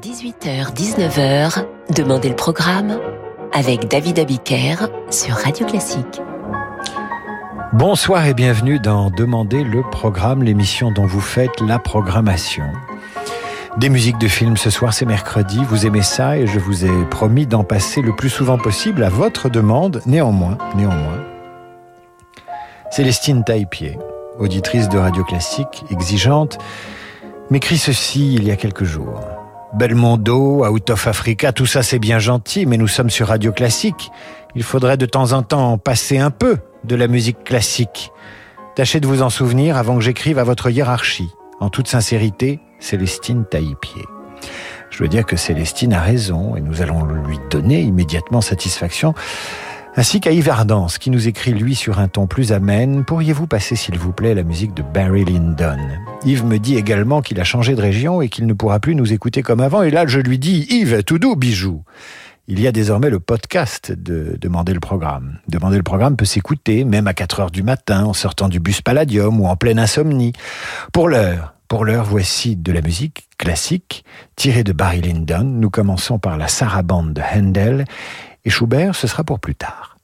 18h-19h, Demandez le programme avec David Abiker sur Radio Classique. Bonsoir et bienvenue dans Demandez le programme, l'émission dont vous faites la programmation. Des musiques de films ce soir, c'est mercredi, vous aimez ça et je vous ai promis d'en passer le plus souvent possible à votre demande, néanmoins, néanmoins. Célestine Taillepied, auditrice de Radio Classique, exigeante, m'écrit ceci il y a quelques jours. Belmondo, Out of Africa, tout ça c'est bien gentil, mais nous sommes sur Radio Classique. Il faudrait de temps en temps passer un peu de la musique classique. Tâchez de vous en souvenir avant que j'écrive à votre hiérarchie. En toute sincérité, Célestine Taillepied. Je veux dire que Célestine a raison et nous allons lui donner immédiatement satisfaction ainsi qu'à Yves Ardance, qui nous écrit lui sur un ton plus amène, pourriez-vous passer s'il vous plaît la musique de Barry Lyndon? Yves me dit également qu'il a changé de région et qu'il ne pourra plus nous écouter comme avant, et là je lui dis, Yves, tout doux, bijou il y a désormais le podcast de Demander le programme. Demander le programme peut s'écouter même à 4 heures du matin en sortant du bus Palladium ou en pleine insomnie. Pour l'heure, pour l'heure, voici de la musique classique tirée de Barry Lyndon. Nous commençons par la Sarabande de Handel et Schubert, ce sera pour plus tard.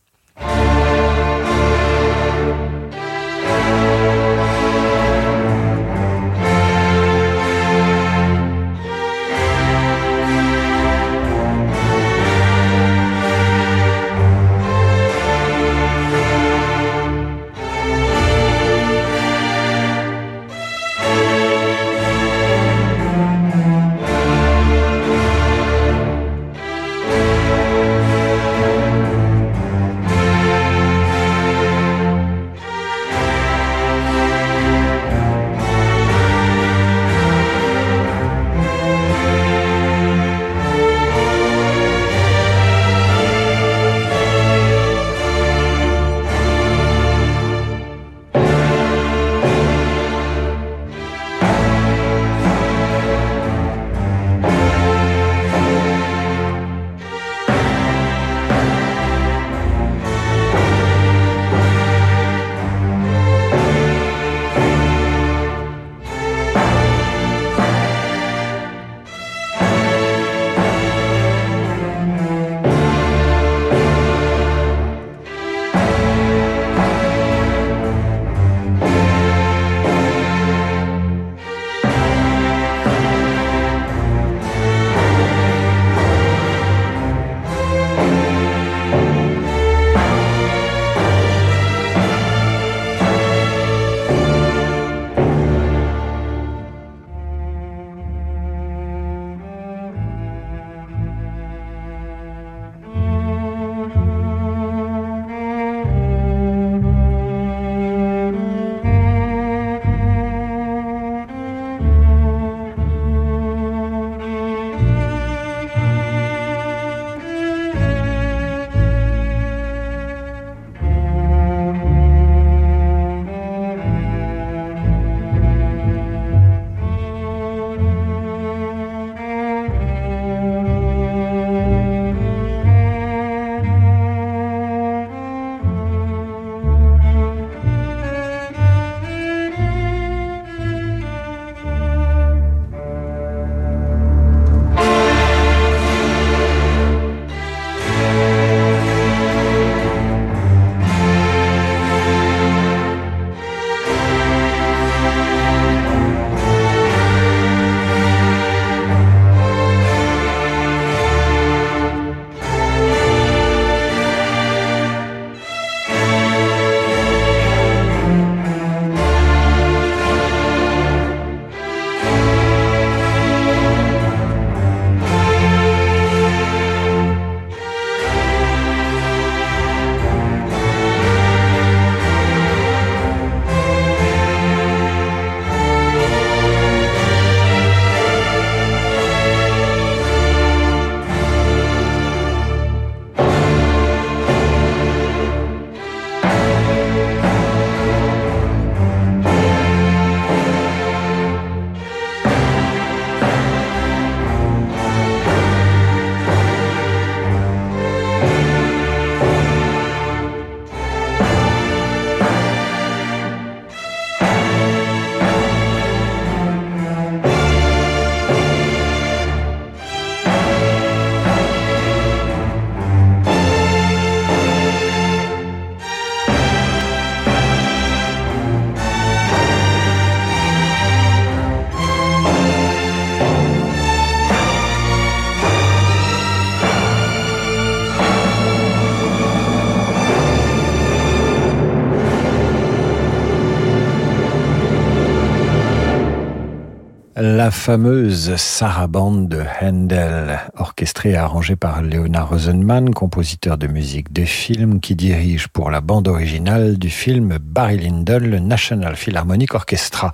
Fameuse Sarabande de Handel, orchestrée et arrangée par Leonard Rosenman, compositeur de musique de film, qui dirige pour la bande originale du film Barry Lyndon, le National Philharmonic Orchestra.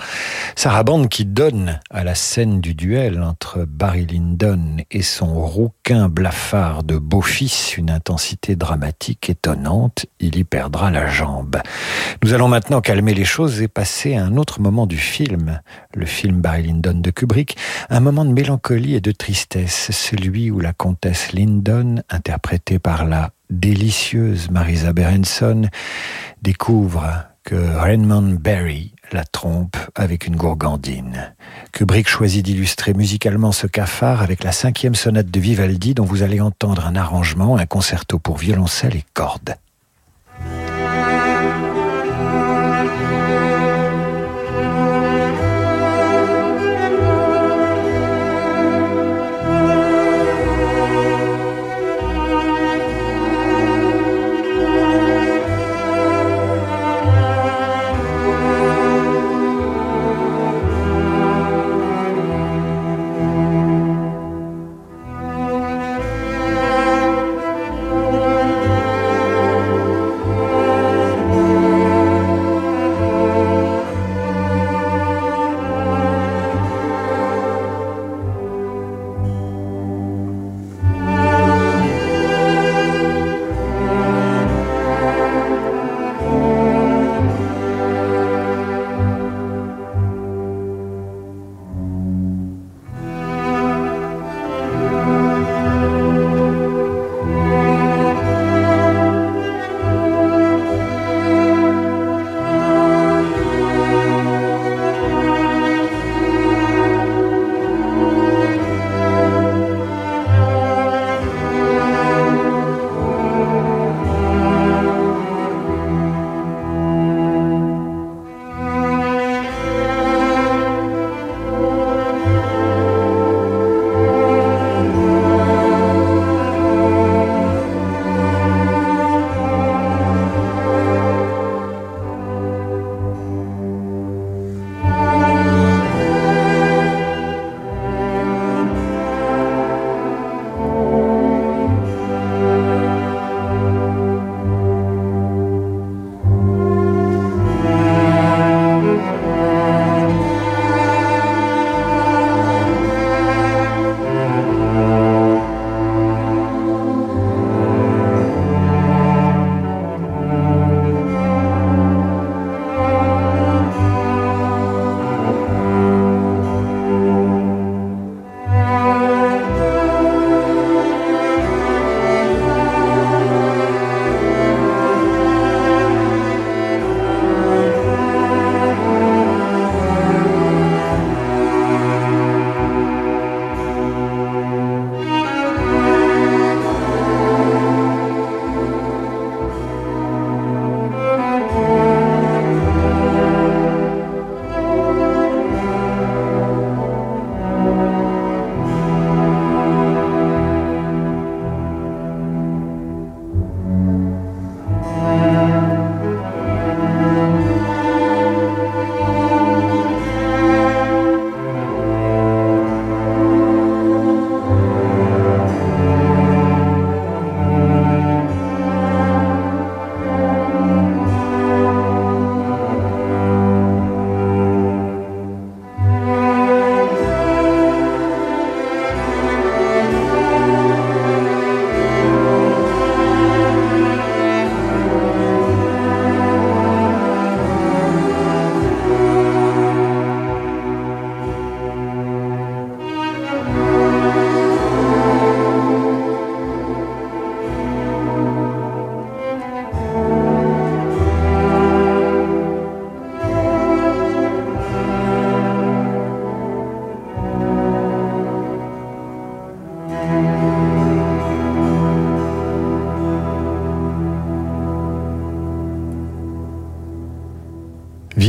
Sarabande qui donne à la scène du duel entre Barry Lyndon et son rouquin blafard de beau-fils une intensité dramatique étonnante. Il y perdra la jambe. Nous allons maintenant calmer les choses et passer à un autre moment du film, le film Barry Lyndon de Kubrick, un moment de mélancolie et de tristesse, celui où la comtesse Lyndon, interprétée par la délicieuse Marisa Berenson, découvre que Raymond Barry la trompe avec une gourgandine. Kubrick choisit d'illustrer musicalement ce cafard avec la cinquième sonate de Vivaldi dont vous allez entendre un arrangement, un concerto pour violoncelle et cordes.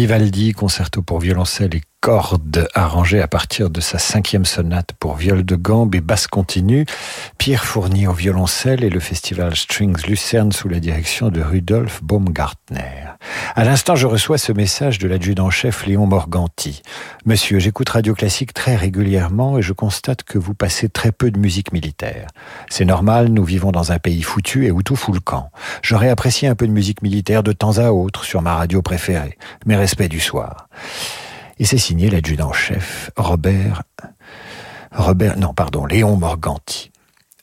Vivaldi, concerto pour violoncelle et cordes arrangées à partir de sa cinquième sonate pour viol de gambe et basse continue, Pierre Fournier au violoncelle et le festival Strings Lucerne sous la direction de Rudolf Baumgartner. À l'instant, je reçois ce message de l'adjudant-chef Léon Morganti. Monsieur, j'écoute Radio Classique très régulièrement et je constate que vous passez très peu de musique militaire. C'est normal, nous vivons dans un pays foutu et où tout fout le camp. J'aurais apprécié un peu de musique militaire de temps à autre sur ma radio préférée. Mes respects du soir. Et c'est signé l'adjudant-chef Robert, Robert, non, pardon, Léon Morganti.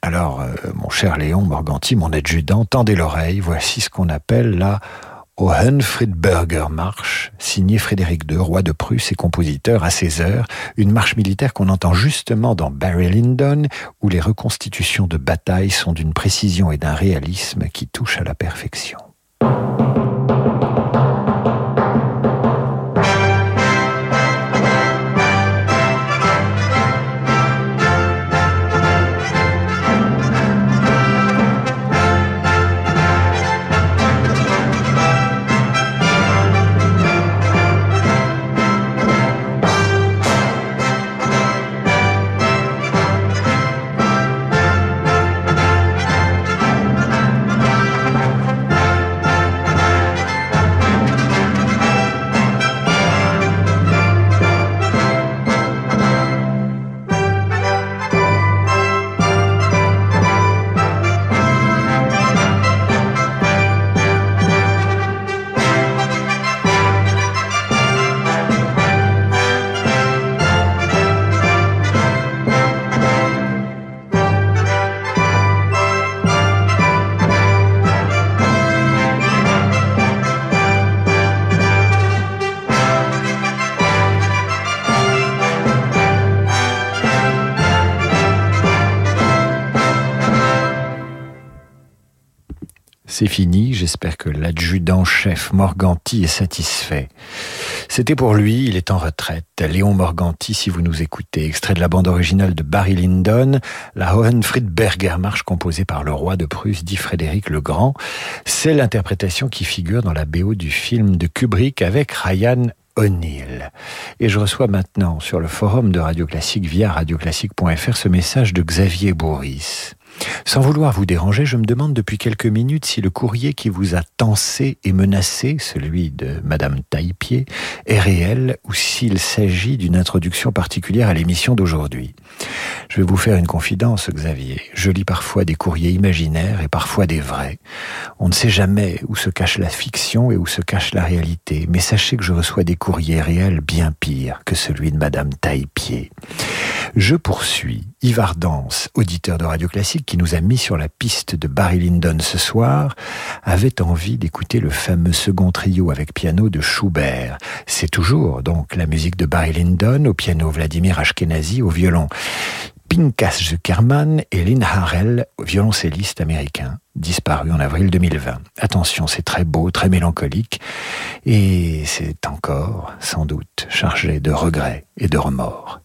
Alors, euh, mon cher Léon Morganti, mon adjudant, tendez l'oreille, voici ce qu'on appelle la Hohenfriedberger Marche, signée Frédéric II, roi de Prusse et compositeur à 16 heures, une marche militaire qu'on entend justement dans Barry Lyndon, où les reconstitutions de bataille sont d'une précision et d'un réalisme qui touchent à la perfection. C'est fini, j'espère que l'adjudant-chef Morganti est satisfait. C'était pour lui, il est en retraite. Léon Morganti, si vous nous écoutez, extrait de la bande originale de Barry Lyndon, la Hohenfriedberger Marche composée par le roi de Prusse, dit Frédéric le Grand. C'est l'interprétation qui figure dans la BO du film de Kubrick avec Ryan O'Neill. Et je reçois maintenant sur le forum de Radio Classique via radioclassique.fr ce message de Xavier Bourris. Sans vouloir vous déranger, je me demande depuis quelques minutes si le courrier qui vous a tensé et menacé, celui de Madame Taillepied, est réel ou s'il s'agit d'une introduction particulière à l'émission d'aujourd'hui. Je vais vous faire une confidence, Xavier. Je lis parfois des courriers imaginaires et parfois des vrais. On ne sait jamais où se cache la fiction et où se cache la réalité, mais sachez que je reçois des courriers réels bien pires que celui de Madame Taillepied. Je poursuis. Yves auditeur de Radio Classique, qui nous a mis sur la piste de Barry Lyndon ce soir, avait envie d'écouter le fameux second trio avec piano de Schubert. C'est toujours donc la musique de Barry Lyndon, au piano Vladimir Ashkenazi, au violon Pinkas Zuckerman et Lynn Harrell, violoncelliste américain, disparu en avril 2020. Attention, c'est très beau, très mélancolique, et c'est encore, sans doute, chargé de regrets et de remords.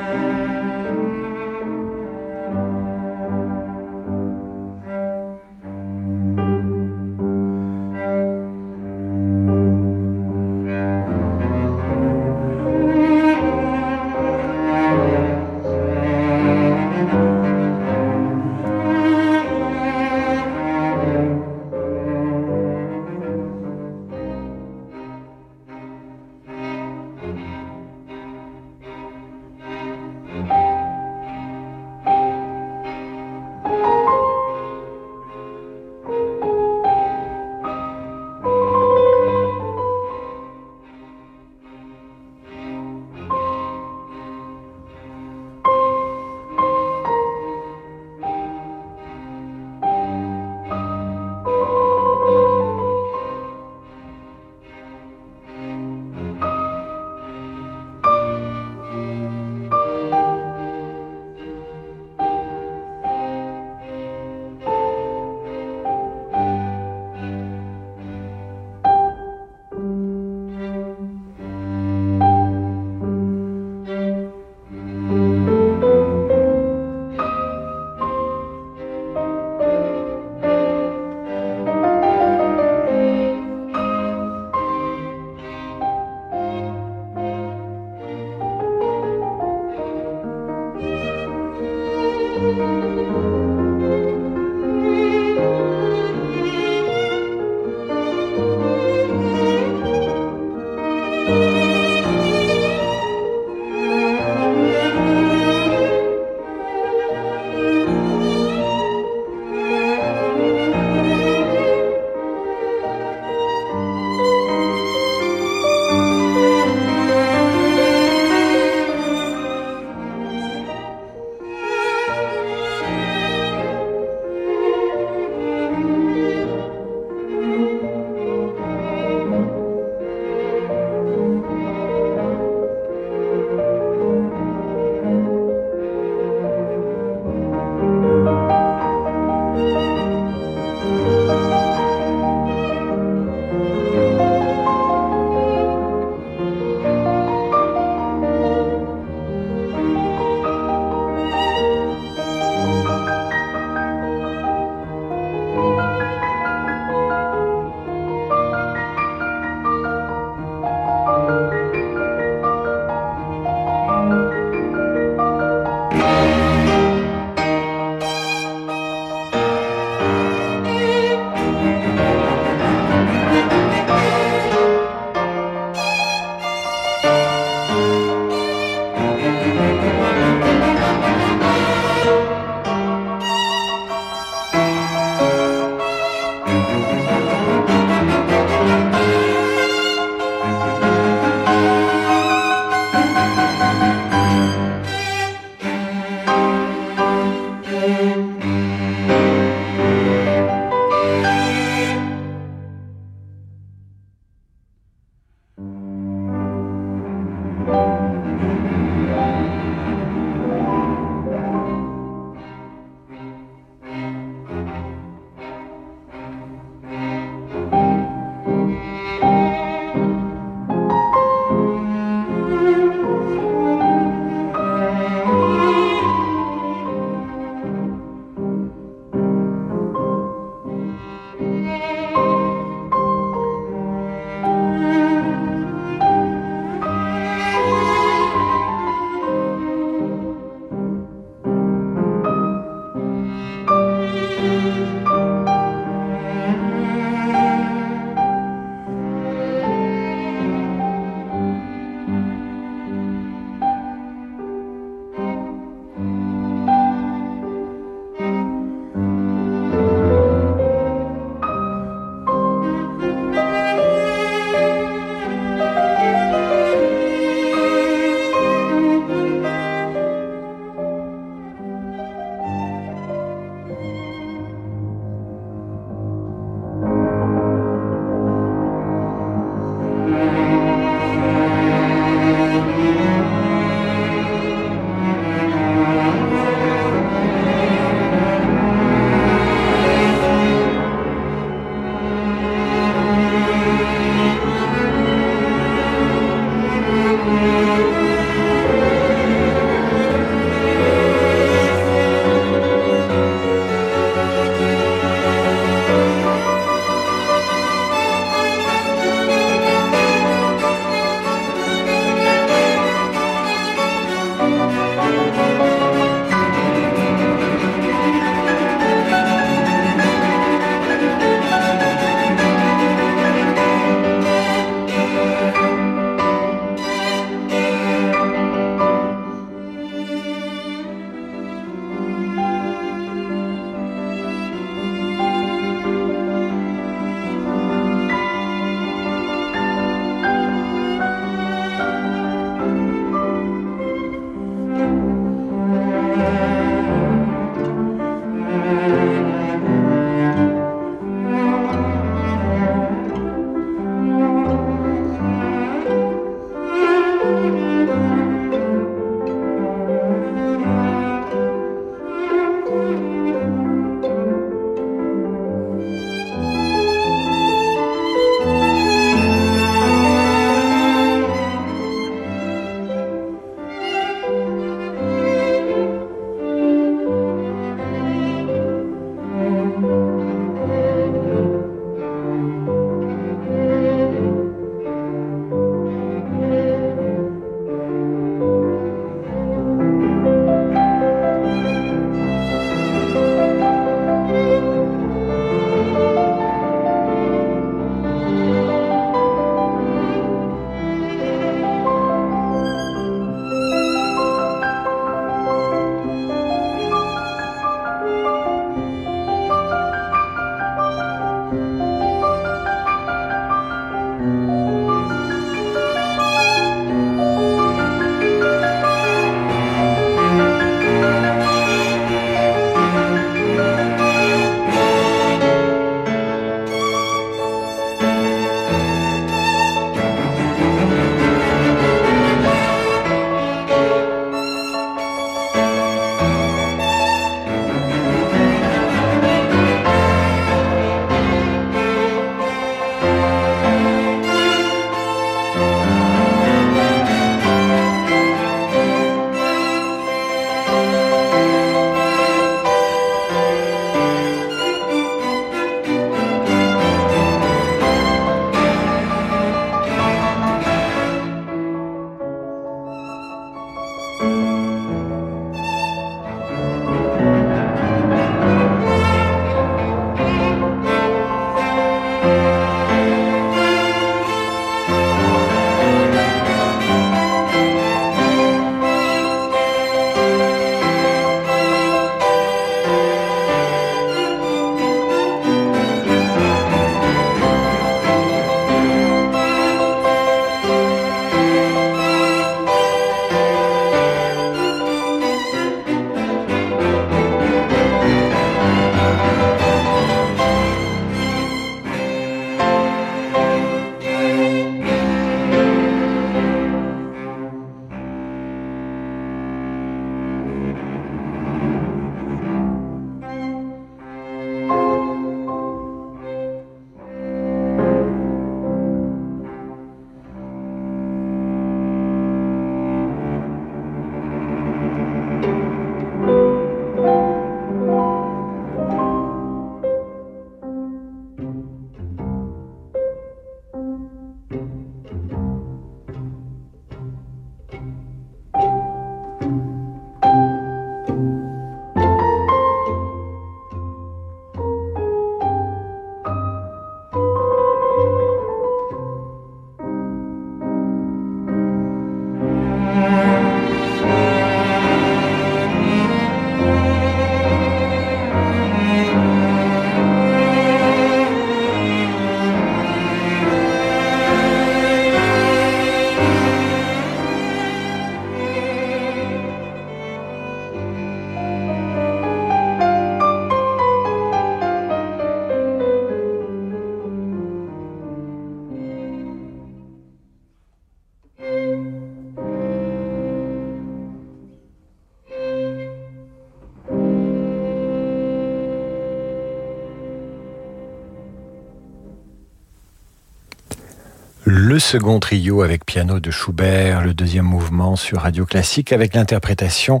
Second trio avec piano de Schubert, le deuxième mouvement sur Radio Classique avec l'interprétation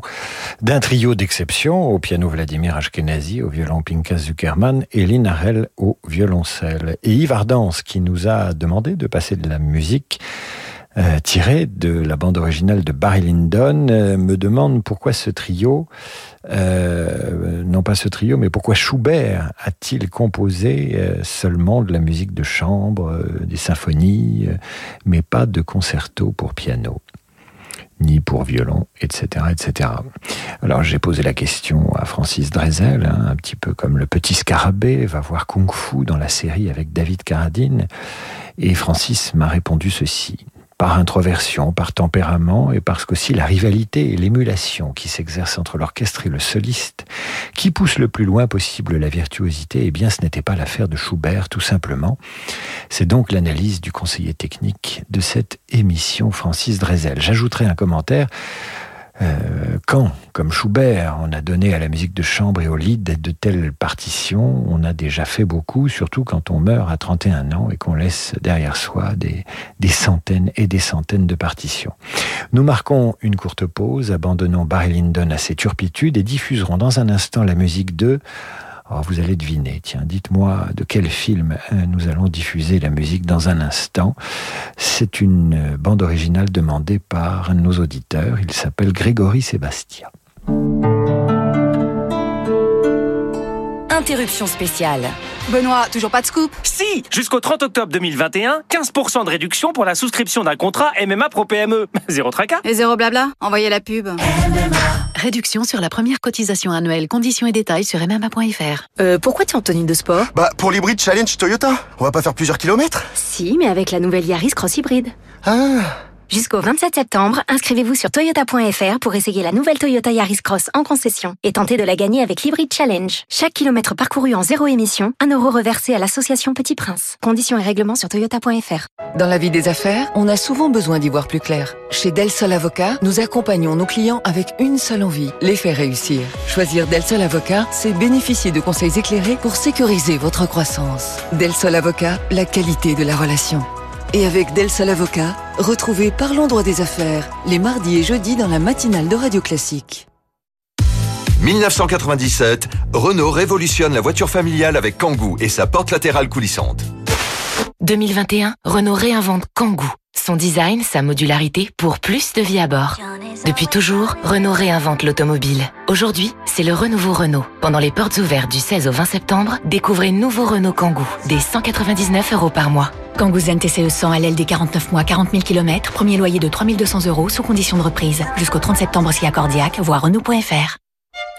d'un trio d'exception au piano Vladimir Ashkenazi, au violon Pinkas Zuckerman et Lynn Harrell au violoncelle. Et Yves Ardance qui nous a demandé de passer de la musique euh, tirée de la bande originale de Barry Lyndon euh, me demande pourquoi ce trio euh, non pas ce trio, mais pourquoi Schubert a-t-il composé seulement de la musique de chambre, des symphonies, mais pas de concerto pour piano ni pour violon, etc., etc. Alors j'ai posé la question à Francis Drezel, hein, un petit peu comme le petit scarabée va voir Kung Fu dans la série avec David Carradine, et Francis m'a répondu ceci par introversion, par tempérament, et parce qu'aussi la rivalité et l'émulation qui s'exercent entre l'orchestre et le soliste, qui pousse le plus loin possible la virtuosité, eh bien ce n'était pas l'affaire de Schubert, tout simplement. C'est donc l'analyse du conseiller technique de cette émission, Francis Drezel. J'ajouterai un commentaire. Euh, quand, comme Schubert, on a donné à la musique de chambre et au lit de telles partitions, on a déjà fait beaucoup, surtout quand on meurt à 31 ans et qu'on laisse derrière soi des, des centaines et des centaines de partitions. Nous marquons une courte pause, abandonnons Barry Lyndon à ses turpitudes et diffuserons dans un instant la musique de alors vous allez deviner, tiens, dites-moi de quel film euh, nous allons diffuser la musique dans un instant. C'est une euh, bande originale demandée par nos auditeurs. Il s'appelle Grégory Sébastien. Interruption spéciale. Benoît, toujours pas de scoop Si Jusqu'au 30 octobre 2021, 15% de réduction pour la souscription d'un contrat MMA Pro PME. Zéro tracas Et zéro blabla Envoyez la pub. Réduction sur la première cotisation annuelle. Conditions et détails sur MMA.fr. Euh, pourquoi tu es en tenue de sport? Bah, pour l'hybride challenge Toyota. On va pas faire plusieurs kilomètres Si, mais avec la nouvelle Yaris Cross Hybride. Ah Jusqu'au 27 septembre, inscrivez-vous sur toyota.fr pour essayer la nouvelle Toyota Yaris Cross en concession et tenter de la gagner avec l'Hybrid Challenge. Chaque kilomètre parcouru en zéro émission, un euro reversé à l'association Petit Prince. Conditions et règlements sur toyota.fr. Dans la vie des affaires, on a souvent besoin d'y voir plus clair. Chez Del Sol Avocat, nous accompagnons nos clients avec une seule envie, les faire réussir. Choisir Del Sol Avocat, c'est bénéficier de conseils éclairés pour sécuriser votre croissance. Del Sol Avocat, la qualité de la relation. Et avec Del Sol Avocat, retrouvez Parlons droit des affaires les mardis et jeudis dans la matinale de Radio Classique. 1997, Renault révolutionne la voiture familiale avec Kangoo et sa porte latérale coulissante. 2021, Renault réinvente Kangoo. Son design, sa modularité pour plus de vie à bord. Depuis toujours, Renault réinvente l'automobile. Aujourd'hui, c'est le renouveau Renault. Pendant les portes ouvertes du 16 au 20 septembre, découvrez nouveau Renault Kangoo, des 199 euros par mois. Kangoo Zen TCE 100 à l'aile des 49 mois, 40 000 km, premier loyer de 3200 euros sous condition de reprise. Jusqu'au 30 septembre si accordiaque, voire Renault.fr.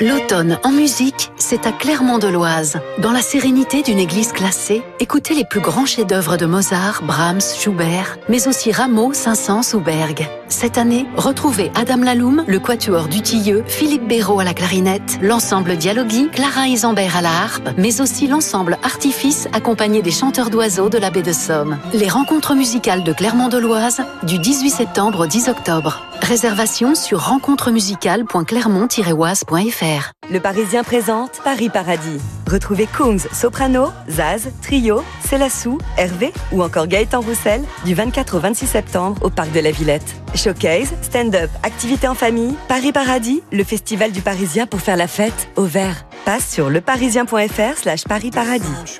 L'automne en musique, c'est à Clermont-de-Loise. Dans la sérénité d'une église classée, écoutez les plus grands chefs-d'œuvre de Mozart, Brahms, Schubert, mais aussi Rameau, Saint-Saëns ou Berg. Cette année, retrouvez Adam Laloum, le quatuor du Tilleux, Philippe Béraud à la clarinette, l'ensemble Dialogui, Clara Isambert à la harpe, mais aussi l'ensemble Artifice accompagné des chanteurs d'oiseaux de la baie de Somme. Les rencontres musicales de Clermont-de-Loise du 18 septembre au 10 octobre. Réservation sur Le Parisien présente Paris Paradis. Retrouvez Kungs, Soprano, Zaz, Trio, Célassou, Hervé ou encore Gaëtan Roussel du 24 au 26 septembre au Parc de la Villette. Showcase, stand-up, activités en famille, Paris Paradis, le festival du Parisien pour faire la fête au vert. Passe sur leparisien.fr slash Paris Paradis.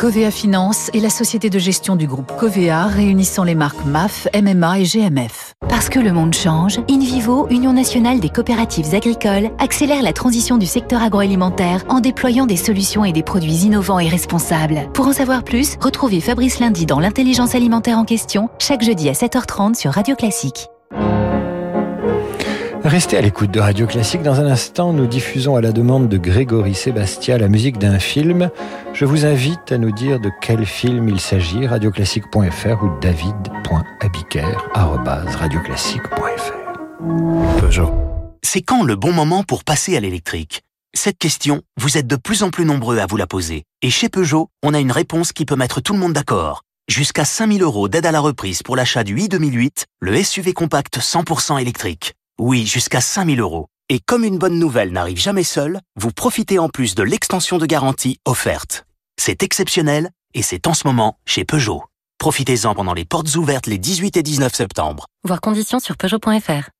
Covea Finance est la société de gestion du groupe Covea réunissant les marques MAF, MMA et GMF. Parce que le monde change, InVivo, Union nationale des coopératives agricoles, accélère la transition du secteur agroalimentaire en déployant des solutions et des produits innovants et responsables. Pour en savoir plus, retrouvez Fabrice Lundi dans l'intelligence alimentaire en question, chaque jeudi à 7h30 sur Radio Classique. Restez à l'écoute de Radio Classique. Dans un instant, nous diffusons à la demande de Grégory Sébastien la musique d'un film. Je vous invite à nous dire de quel film il s'agit, radioclassique.fr ou david.abiker.radioclassique.fr. Peugeot. C'est quand le bon moment pour passer à l'électrique? Cette question, vous êtes de plus en plus nombreux à vous la poser. Et chez Peugeot, on a une réponse qui peut mettre tout le monde d'accord. Jusqu'à 5000 euros d'aide à la reprise pour l'achat du i 2008, le SUV compact 100% électrique. Oui, jusqu'à 5000 euros. Et comme une bonne nouvelle n'arrive jamais seule, vous profitez en plus de l'extension de garantie offerte. C'est exceptionnel et c'est en ce moment chez Peugeot. Profitez-en pendant les portes ouvertes les 18 et 19 septembre. Voir conditions sur Peugeot.fr.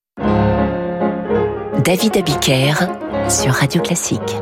David Abiker sur Radio Classique.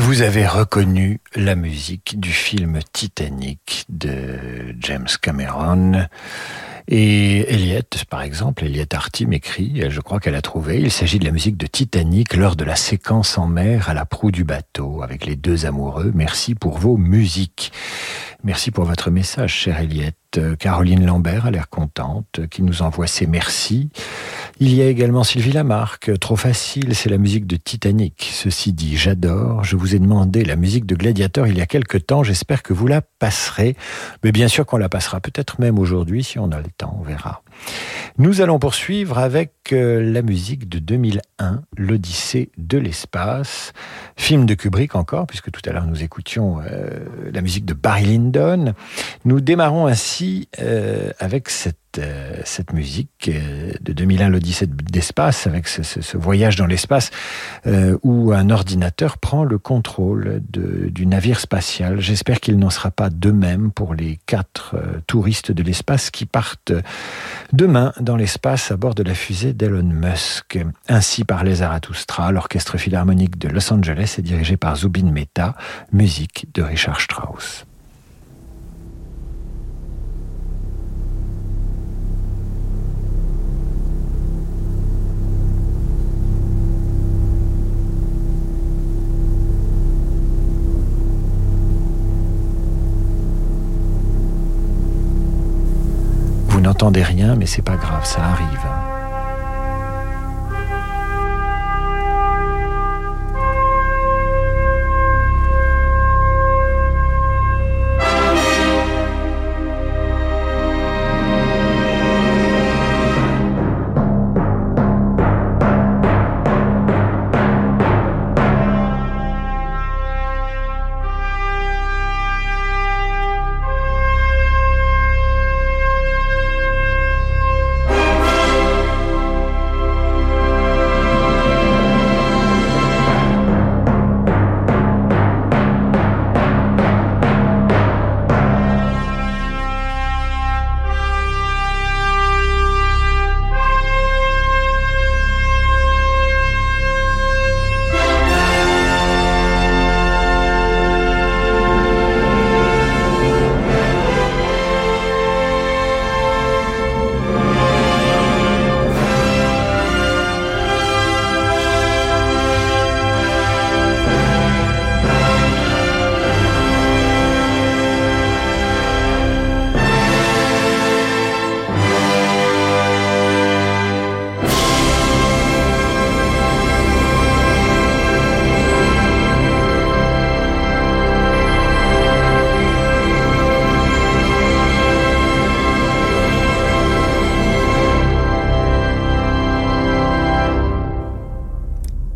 Vous avez reconnu la musique du film Titanic de James Cameron. Et Eliette, par exemple, Eliette Arty m'écrit, je crois qu'elle a trouvé, il s'agit de la musique de Titanic lors de la séquence en mer à la proue du bateau avec les deux amoureux. Merci pour vos musiques. Merci pour votre message, chère Eliette. Caroline Lambert a l'air contente, qui nous envoie ses merci. Il y a également Sylvie Lamarque. Trop facile, c'est la musique de Titanic. Ceci dit, j'adore. Je vous ai demandé la musique de Gladiator il y a quelque temps. J'espère que vous la passerez. Mais bien sûr qu'on la passera, peut-être même aujourd'hui, si on a le temps, on verra. Nous allons poursuivre avec euh, la musique de 2001, l'Odyssée de l'espace, film de Kubrick encore, puisque tout à l'heure nous écoutions euh, la musique de Barry Lyndon. Nous démarrons ainsi euh, avec cette cette musique de 2001, l'Odyssée d'espace, avec ce, voyage dans l'espace où un ordinateur prend le contrôle du navire spatial. J'espère qu'il n'en sera pas de même pour les quatre touristes de l'espace qui partent Demain, dans l'espace, à bord de la fusée d'Elon Musk. Ainsi parlait Zarathustra, l'orchestre philharmonique de Los Angeles est dirigé par Zubin Mehta, musique de Richard Strauss. N'entendez rien, mais c'est pas grave, ça arrive.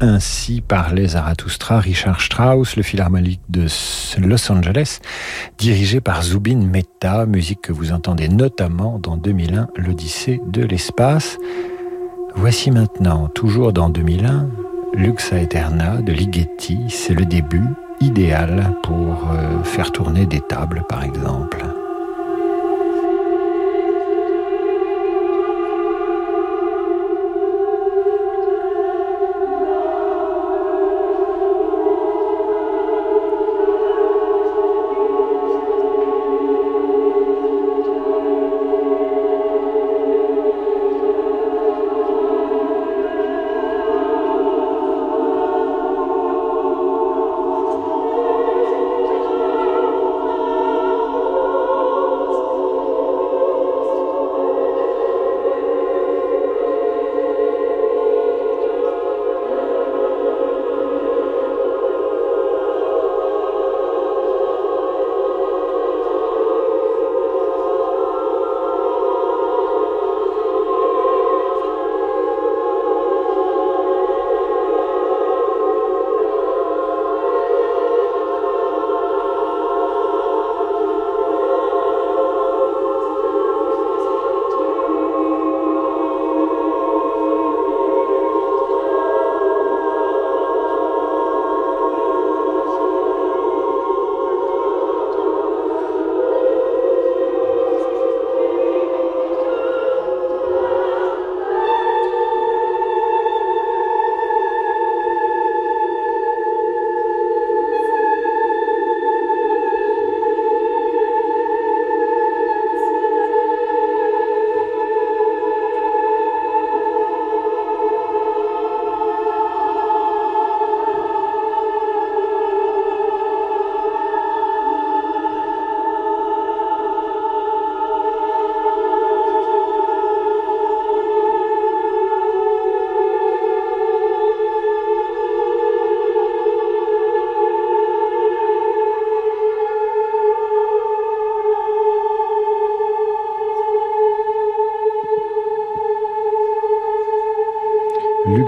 Ainsi parlait Zarathustra, Richard Strauss, le philharmonique de Los Angeles, dirigé par Zubin Mehta, musique que vous entendez notamment dans 2001, l'Odyssée de l'espace. Voici maintenant, toujours dans 2001, Lux Aeterna de Ligeti, c'est le début idéal pour euh, faire tourner des tables par exemple.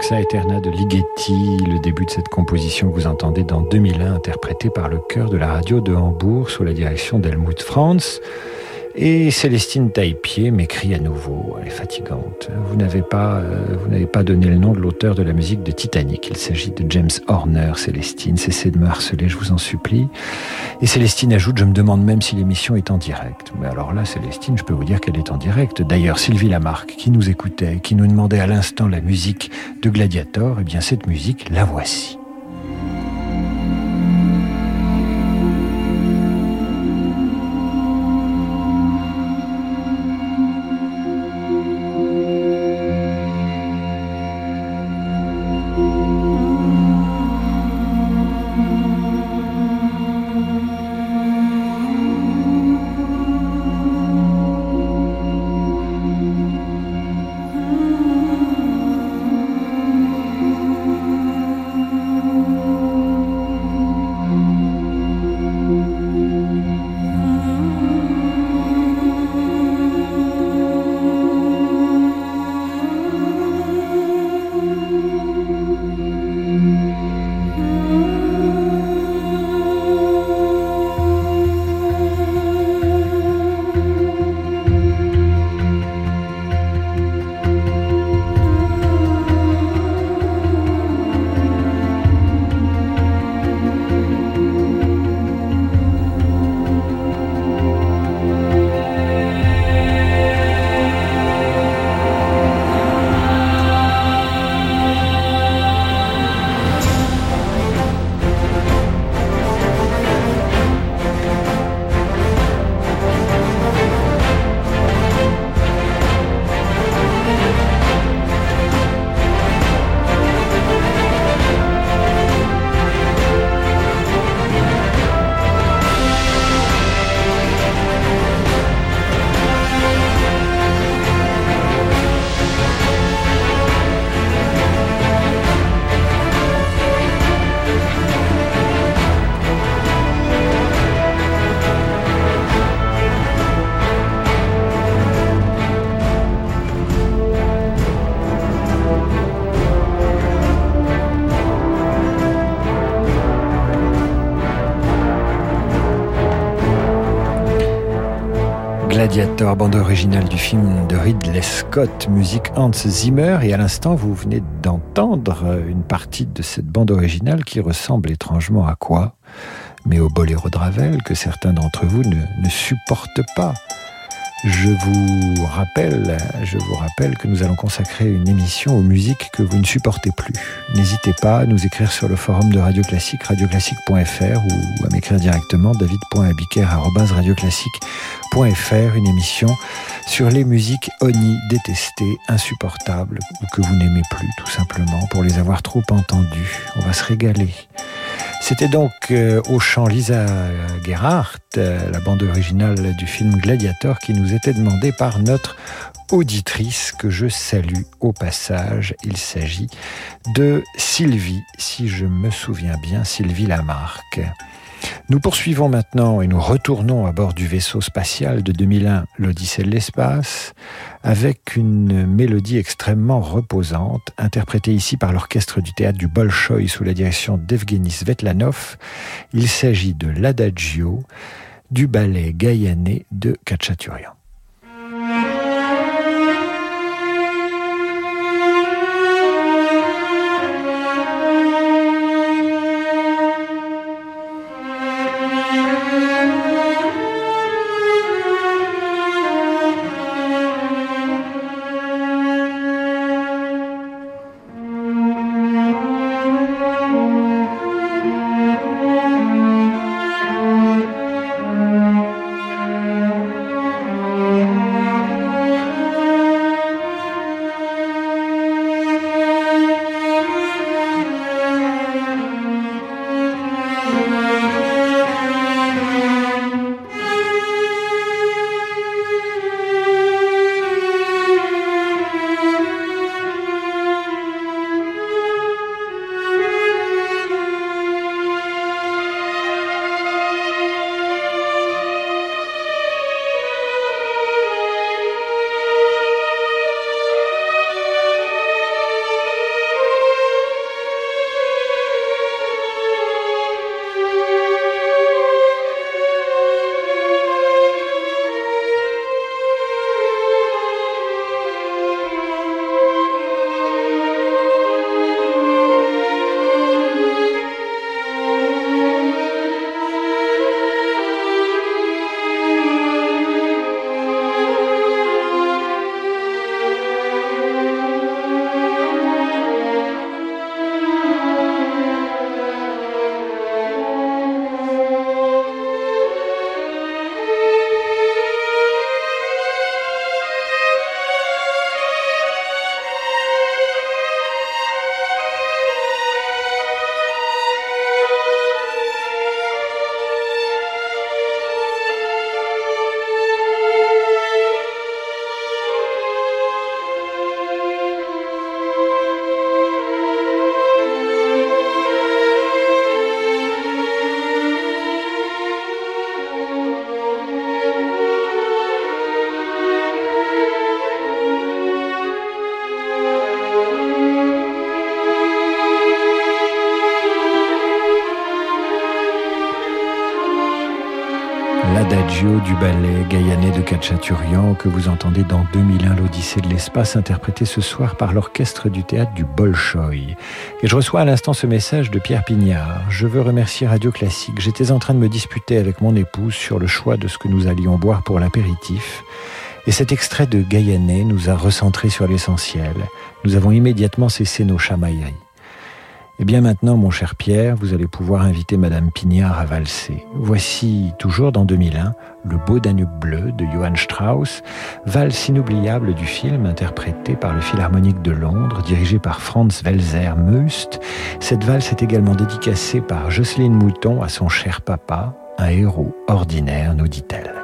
Luxa Eterna de Ligeti, le début de cette composition que vous entendez dans 2001, interprétée par le chœur de la radio de Hambourg sous la direction d'Helmut Franz. Et Célestine Taillepied m'écrit à nouveau, elle est fatigante. Vous n'avez pas, euh, vous n'avez pas donné le nom de l'auteur de la musique de Titanic. Il s'agit de James Horner, Célestine. Cessez de me harceler, je vous en supplie. Et Célestine ajoute, je me demande même si l'émission est en direct. Mais alors là, Célestine, je peux vous dire qu'elle est en direct. D'ailleurs, Sylvie Lamarck, qui nous écoutait, qui nous demandait à l'instant la musique de Gladiator, eh bien, cette musique, la voici. Bande originale du film de Ridley Scott, musique Hans Zimmer. Et à l'instant, vous venez d'entendre une partie de cette bande originale qui ressemble étrangement à quoi? Mais au boléro de Ravel, que certains d'entre vous ne supportent pas. Je vous rappelle, je vous rappelle que nous allons consacrer une émission aux musiques que vous ne supportez plus. N'hésitez pas à nous écrire sur le forum de Radio Classique, radioclassique.fr ou à m'écrire directement david.abiker@radioclassique.fr une émission sur les musiques oni détestées, insupportables ou que vous n'aimez plus tout simplement pour les avoir trop entendues. On va se régaler. C'était donc euh, au chant Lisa Gerhardt, euh, la bande originale du film Gladiator, qui nous était demandée par notre auditrice que je salue au passage. Il s'agit de Sylvie, si je me souviens bien, Sylvie Lamarck. Nous poursuivons maintenant et nous retournons à bord du vaisseau spatial de 2001, l'Odyssée de l'espace, avec une mélodie extrêmement reposante, interprétée ici par l'orchestre du théâtre du Bolchoï sous la direction d'Evgeny Svetlanov. Il s'agit de l'Adagio du ballet gaïané de Kachaturian. Kachaturian que vous entendez dans 2001 l'Odyssée de l'espace interprété ce soir par l'orchestre du théâtre du Bolchoï. Et je reçois à l'instant ce message de Pierre Pignard. Je veux remercier Radio Classique. J'étais en train de me disputer avec mon épouse sur le choix de ce que nous allions boire pour l'apéritif. Et cet extrait de Gaïané nous a recentrés sur l'essentiel. Nous avons immédiatement cessé nos chamailleries. Eh bien maintenant, mon cher Pierre, vous allez pouvoir inviter Madame Pignard à valser. Voici, toujours dans 2001, Le beau Danube bleu de Johann Strauss, valse inoubliable du film interprété par le Philharmonique de Londres, dirigé par Franz Welser Must. Cette valse est également dédicacée par Jocelyne Mouton à son cher papa, un héros ordinaire, nous dit-elle.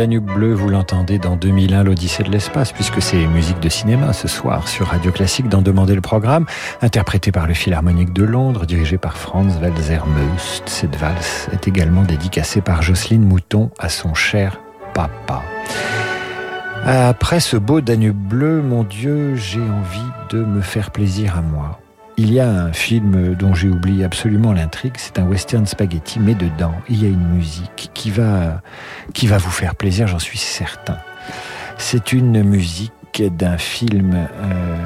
Danube Bleu, vous l'entendez dans 2001, l'Odyssée de l'espace, puisque c'est musique de cinéma ce soir sur Radio Classique dans Demander le programme, interprété par le Philharmonique de Londres, dirigé par Franz Walzer Meust. Cette valse est également dédicacée par Jocelyne Mouton à son cher papa. Après ce beau Danube bleu, mon Dieu, j'ai envie de me faire plaisir à moi. Il y a un film dont j'ai oublié absolument l'intrigue, c'est un western spaghetti, mais dedans, il y a une musique qui va, vous faire plaisir, j'en suis certain. C'est une musique d'un film euh,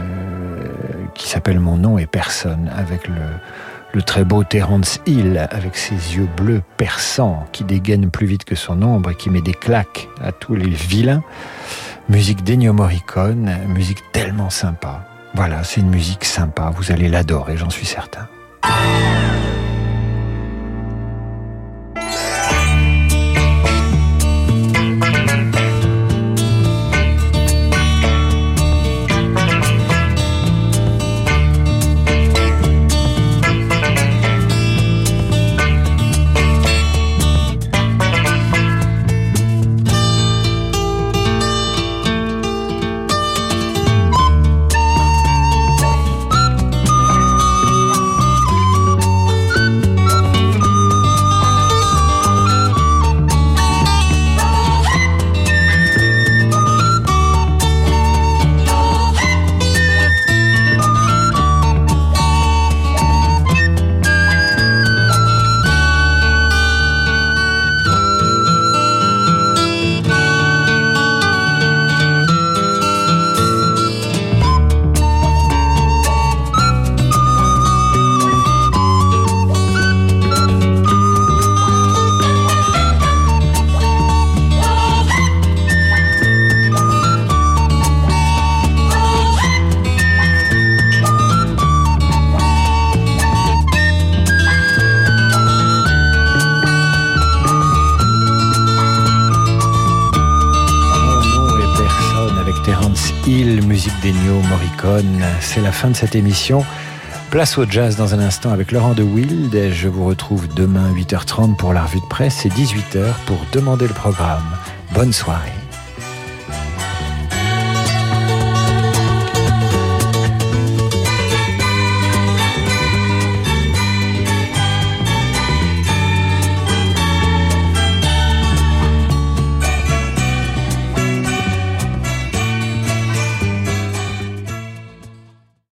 qui s'appelle Mon nom et personne, avec le, très beau Terence Hill, avec ses yeux bleus perçants, qui dégaine plus vite que son ombre et qui met des claques à tous les vilains. Musique d'Ennio Morricone, musique tellement sympa. Voilà, c'est une musique sympa, vous allez l'adorer, j'en suis certain. C'est la fin de cette émission. Place au jazz dans un instant avec Laurent de Wild. Je vous retrouve demain 8h30 pour la revue de presse et 18h pour demander le programme. Bonne soirée.